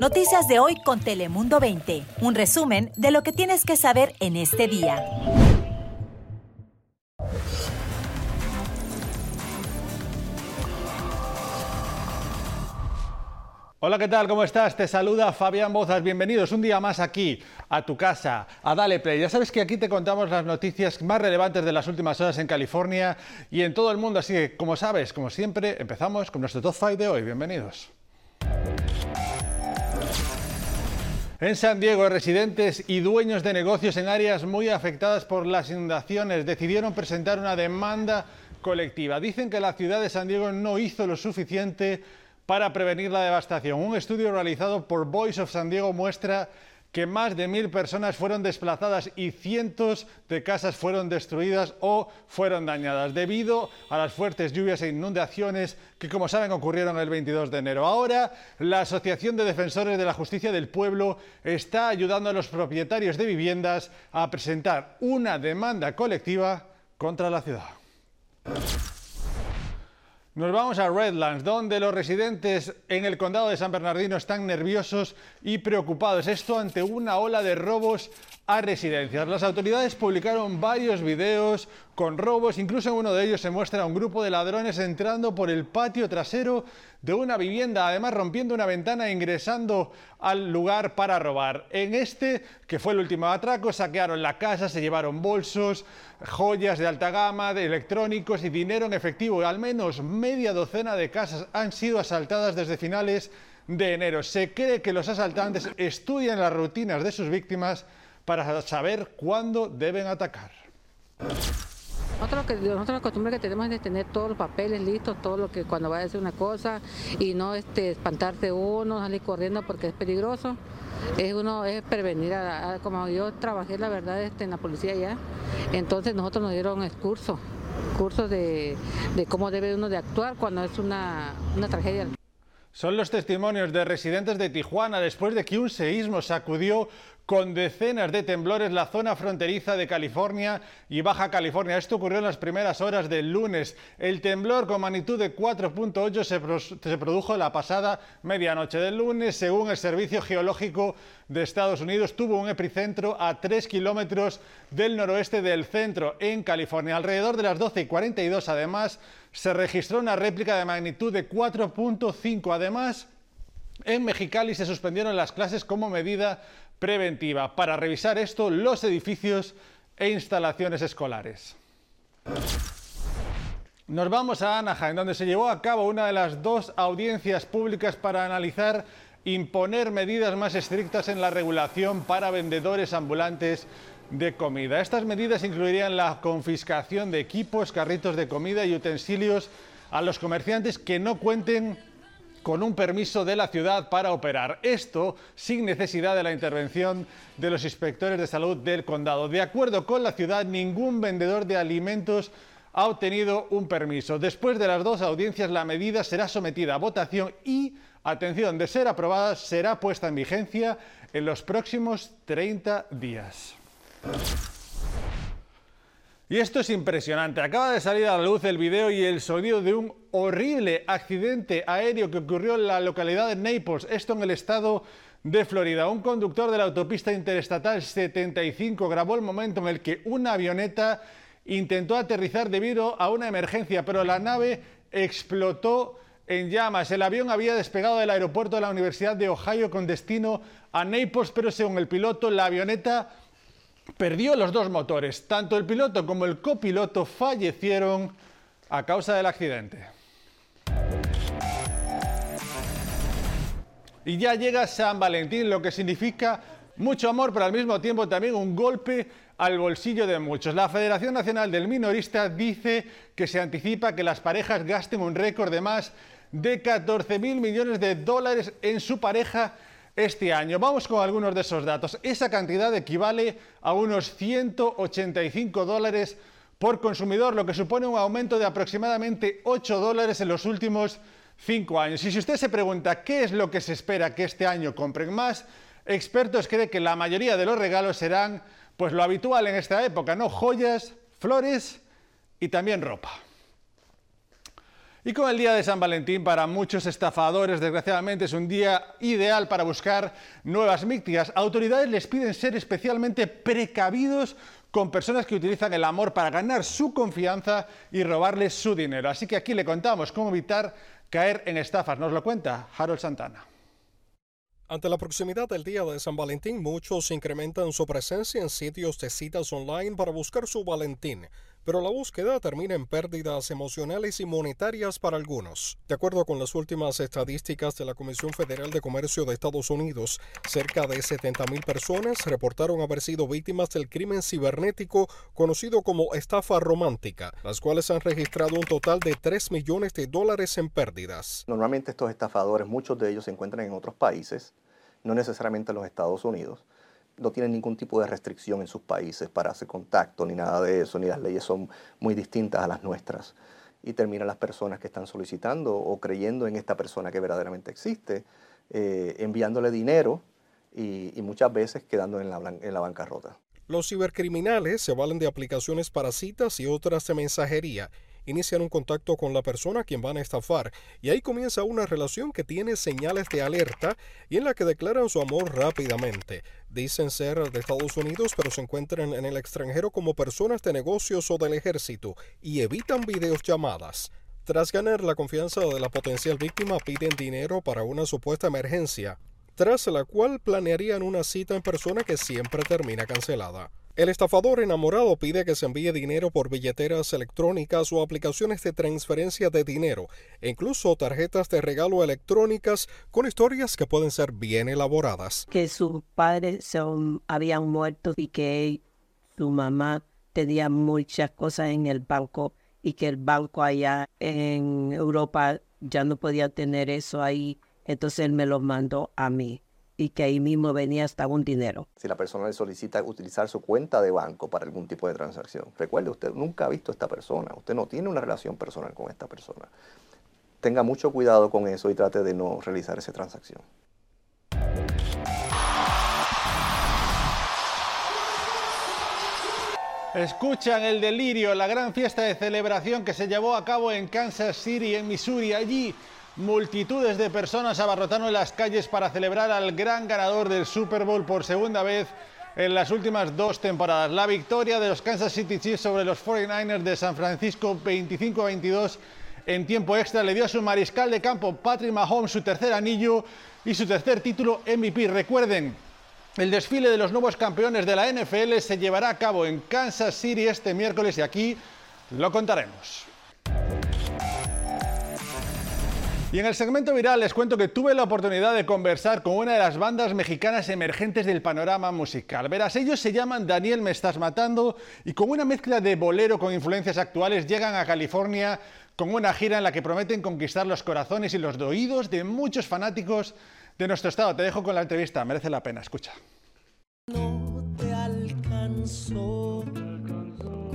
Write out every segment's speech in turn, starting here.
Noticias de hoy con Telemundo 20. Un resumen de lo que tienes que saber en este día. Hola, ¿qué tal? ¿Cómo estás? Te saluda Fabián Bozas. Bienvenidos un día más aquí, a tu casa, a Dale Play. Ya sabes que aquí te contamos las noticias más relevantes de las últimas horas en California y en todo el mundo. Así que, como sabes, como siempre, empezamos con nuestro Top 5 de hoy. Bienvenidos. En San Diego, residentes y dueños de negocios en áreas muy afectadas por las inundaciones decidieron presentar una demanda colectiva. Dicen que la ciudad de San Diego no hizo lo suficiente para prevenir la devastación. Un estudio realizado por Voice of San Diego muestra que más de mil personas fueron desplazadas y cientos de casas fueron destruidas o fueron dañadas debido a las fuertes lluvias e inundaciones que, como saben, ocurrieron el 22 de enero. Ahora, la Asociación de Defensores de la Justicia del Pueblo está ayudando a los propietarios de viviendas a presentar una demanda colectiva contra la ciudad. Nos vamos a Redlands, donde los residentes en el condado de San Bernardino están nerviosos y preocupados. Esto ante una ola de robos a residencias. Las autoridades publicaron varios videos con robos, incluso en uno de ellos se muestra un grupo de ladrones entrando por el patio trasero de una vivienda, además rompiendo una ventana e ingresando al lugar para robar. En este, que fue el último atraco, saquearon la casa, se llevaron bolsos, joyas de alta gama, electrónicos y dinero en efectivo. Al menos media docena de casas han sido asaltadas desde finales de enero. Se cree que los asaltantes estudian las rutinas de sus víctimas para saber cuándo deben atacar. Nosotros, que, nosotros la costumbre que tenemos es tener todos los papeles listos, todo lo que cuando vaya a hacer una cosa y no este, espantarse uno, salir corriendo porque es peligroso. Es uno es prevenir, como yo trabajé la verdad este, en la policía ya, entonces nosotros nos dieron curso, cursos de, de cómo debe uno de actuar cuando es una, una tragedia. Son los testimonios de residentes de Tijuana después de que un seísmo sacudió con decenas de temblores la zona fronteriza de California y Baja California. Esto ocurrió en las primeras horas del lunes. El temblor con magnitud de 4.8 se, produjo la pasada medianoche del lunes. Según el Servicio Geológico de Estados Unidos, tuvo un epicentro a 3 kilómetros del noroeste del centro, en California. Alrededor de las 12 y 42, además, se registró una réplica de magnitud de 4.5. Además, en Mexicali se suspendieron las clases como medida preventiva para revisar esto los edificios e instalaciones escolares. Nos vamos a Anaheim, donde se llevó a cabo una de las dos audiencias públicas para analizar imponer medidas más estrictas en la regulación para vendedores ambulantes de comida. Estas medidas incluirían la confiscación de equipos, carritos de comida y utensilios a los comerciantes que no cuenten con un permiso de la ciudad para operar. Esto sin necesidad de la intervención de los inspectores de salud del condado. De acuerdo con la ciudad, ningún vendedor de alimentos ha obtenido un permiso. Después de las dos audiencias, la medida será sometida a votación y, atención, de ser aprobada, será puesta en vigencia en los próximos 30 días. Y esto es impresionante. Acaba de salir a la luz el video y el sonido de un horrible accidente aéreo que ocurrió en la localidad de Naples, esto en el estado de Florida. Un conductor de la autopista interestatal 75 grabó el momento en el que una avioneta intentó aterrizar debido a una emergencia, pero la nave explotó en llamas. El avión había despegado del aeropuerto de la Universidad de Ohio con destino a Naples, pero según el piloto, la avioneta perdió los dos motores. Tanto el piloto como el copiloto fallecieron a causa del accidente. Y ya llega San Valentín, lo que significa mucho amor, pero al mismo tiempo también un golpe al bolsillo de muchos. La Federación Nacional del Minorista dice que se anticipa que las parejas gasten un récord de más de 14 mil millones de dólares en su pareja este año. Vamos con algunos de esos datos. Esa cantidad equivale a unos 185 dólares por consumidor, lo que supone un aumento de aproximadamente 8 dólares en los últimos 5 años. Y si usted se pregunta qué es lo que se espera que este año compren más, expertos creen que la mayoría de los regalos serán pues lo habitual en esta época, ¿no? Joyas, flores y también ropa. Y con el día de San Valentín, para muchos estafadores, desgraciadamente, es un día ideal para buscar nuevas víctimas. Autoridades les piden ser especialmente precavidos con personas que utilizan el amor para ganar su confianza y robarles su dinero. Así que aquí le contamos cómo evitar caer en estafas. Nos lo cuenta Harold Santana. Ante la proximidad del día de San Valentín, muchos incrementan su presencia en sitios de citas online para buscar su Valentín pero la búsqueda termina en pérdidas emocionales y monetarias para algunos. De acuerdo con las últimas estadísticas de la Comisión Federal de Comercio de Estados Unidos, cerca de 70.000 personas reportaron haber sido víctimas del crimen cibernético conocido como estafa romántica, las cuales han registrado un total de 3 millones de dólares en pérdidas. Normalmente estos estafadores, muchos de ellos se encuentran en otros países, no necesariamente en los Estados Unidos no tienen ningún tipo de restricción en sus países para hacer contacto ni nada de eso, ni las leyes son muy distintas a las nuestras. Y terminan las personas que están solicitando o creyendo en esta persona que verdaderamente existe, eh, enviándole dinero y, muchas veces quedando en la, en la bancarrota. Los cibercriminales se valen de aplicaciones para citas y otras de mensajería inician un contacto con la persona a quien van a estafar y ahí comienza una relación que tiene señales de alerta y en la que declaran su amor rápidamente. Dicen ser de Estados Unidos pero se encuentran en el extranjero como personas de negocios o del ejército y evitan videollamadas. Tras ganar la confianza de la potencial víctima piden dinero para una supuesta emergencia, tras la cual planearían una cita en persona que siempre termina cancelada. El estafador enamorado pide que se envíe dinero por billeteras electrónicas o aplicaciones de transferencia de dinero, e incluso tarjetas de regalo electrónicas con historias que pueden ser bien elaboradas. Que sus padres son, habían muerto y que su mamá tenía muchas cosas en el banco y que el banco allá en Europa ya no podía tener eso ahí, entonces él me lo mandó a mí y que ahí mismo venía hasta un dinero. Si la persona le solicita utilizar su cuenta de banco para algún tipo de transacción, recuerde, usted nunca ha visto a esta persona, usted no tiene una relación personal con esta persona. Tenga mucho cuidado con eso y trate de no realizar esa transacción. Escuchan el delirio, la gran fiesta de celebración que se llevó a cabo en Kansas City, en Missouri. Allí Multitudes de personas abarrotaron las calles para celebrar al gran ganador del Super Bowl por segunda vez en las últimas dos temporadas. La victoria de los Kansas City Chiefs sobre los 49ers de San Francisco 25 22 en tiempo extra le dio a su mariscal de campo Patrick Mahomes su tercer anillo y su tercer título MVP. Recuerden, el desfile de los nuevos campeones de la NFL se llevará a cabo en Kansas City este miércoles y aquí lo contaremos. Y en el segmento viral les cuento que tuve la oportunidad de conversar con una de las bandas mexicanas emergentes del panorama musical. Verás, ellos se llaman Daniel Me Estás Matando y con una mezcla de bolero con influencias actuales llegan a California con una gira en la que prometen conquistar los corazones y los oídos de muchos fanáticos de nuestro estado. Te dejo con la entrevista, merece la pena, escucha. No te alcanzó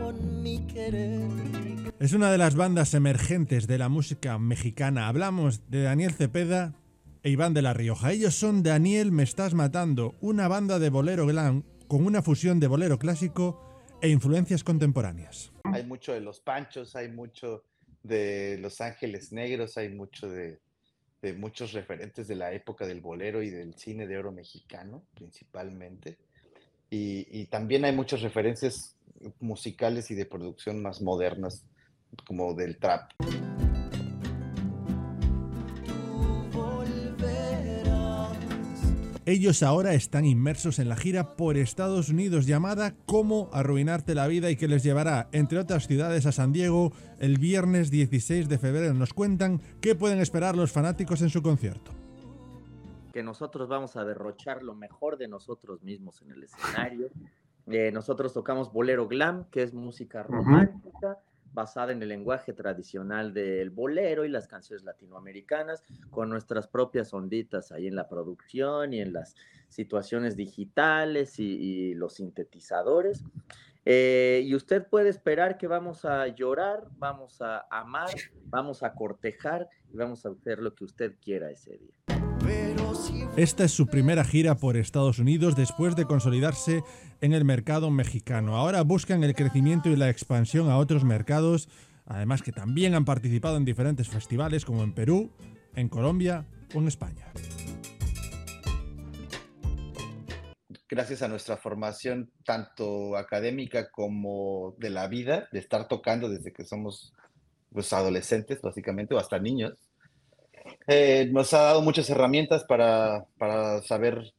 con mi querer es una de las bandas emergentes de la música mexicana. Hablamos de Daniel Cepeda e Iván de la Rioja. Ellos son Daniel Me Estás Matando, una banda de bolero glam con una fusión de bolero clásico e influencias contemporáneas. Hay mucho de los panchos, hay mucho de Los Ángeles Negros, hay mucho de, muchos referentes de la época del bolero y del cine de oro mexicano, principalmente. Y, y también hay muchas referencias musicales y de producción más modernas como del trap. Ellos ahora están inmersos en la gira por Estados Unidos llamada Cómo arruinarte la vida y que les llevará, entre otras ciudades, a San Diego el viernes 16 de febrero. Nos cuentan qué pueden esperar los fanáticos en su concierto. Que nosotros vamos a derrochar lo mejor de nosotros mismos en el escenario. Eh, nosotros tocamos bolero glam, que es música romántica basada en el lenguaje tradicional del bolero y las canciones latinoamericanas, con nuestras propias onditas ahí en la producción y en las situaciones digitales y, los sintetizadores. Eh, y usted puede esperar que vamos a llorar, vamos a amar, vamos a cortejar y vamos a hacer lo que usted quiera ese día. Esta es su primera gira por Estados Unidos después de consolidarse en el mercado mexicano. Ahora buscan el crecimiento y la expansión a otros mercados además que también han participado en diferentes festivales como en Perú, en Colombia o en España. Gracias a nuestra formación tanto académica como de la vida, de estar tocando desde que somos pues, adolescentes básicamente o hasta niños, eh, nos ha dado muchas herramientas para, para saber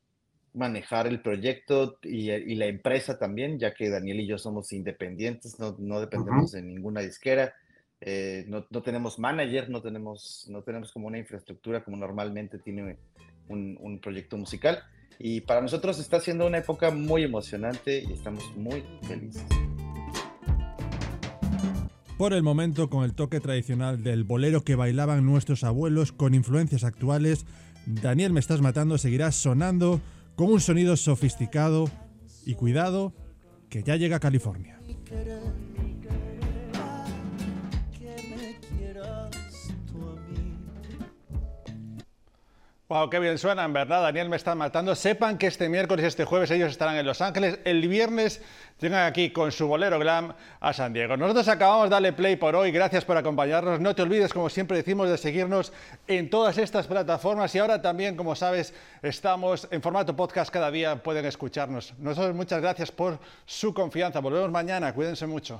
manejar el proyecto y, y, la empresa también, ya que Daniel y yo somos independientes, no, no dependemos de ninguna disquera, eh, no, no, tenemos manager, no tenemos, no tenemos como una infraestructura como normalmente tiene un, un, proyecto musical. Y para nosotros está siendo una época muy emocionante y estamos muy felices. Por el momento, con el toque tradicional del bolero que bailaban nuestros abuelos con influencias actuales, Daniel Me Estás Matando seguirá sonando con un sonido sofisticado y cuidado que ya llega a California. Wow, qué bien suena, en verdad. Daniel me está matando. Sepan que este miércoles y este jueves ellos estarán en Los Ángeles. El viernes llegan aquí con su bolero glam a San Diego. Nosotros acabamos de darle play por hoy. Gracias por acompañarnos. No te olvides, como siempre decimos, de seguirnos en todas estas plataformas. Y ahora también, como sabes, estamos en formato podcast. Cada día pueden escucharnos. Nosotros muchas gracias por su confianza. Volvemos mañana. Cuídense mucho.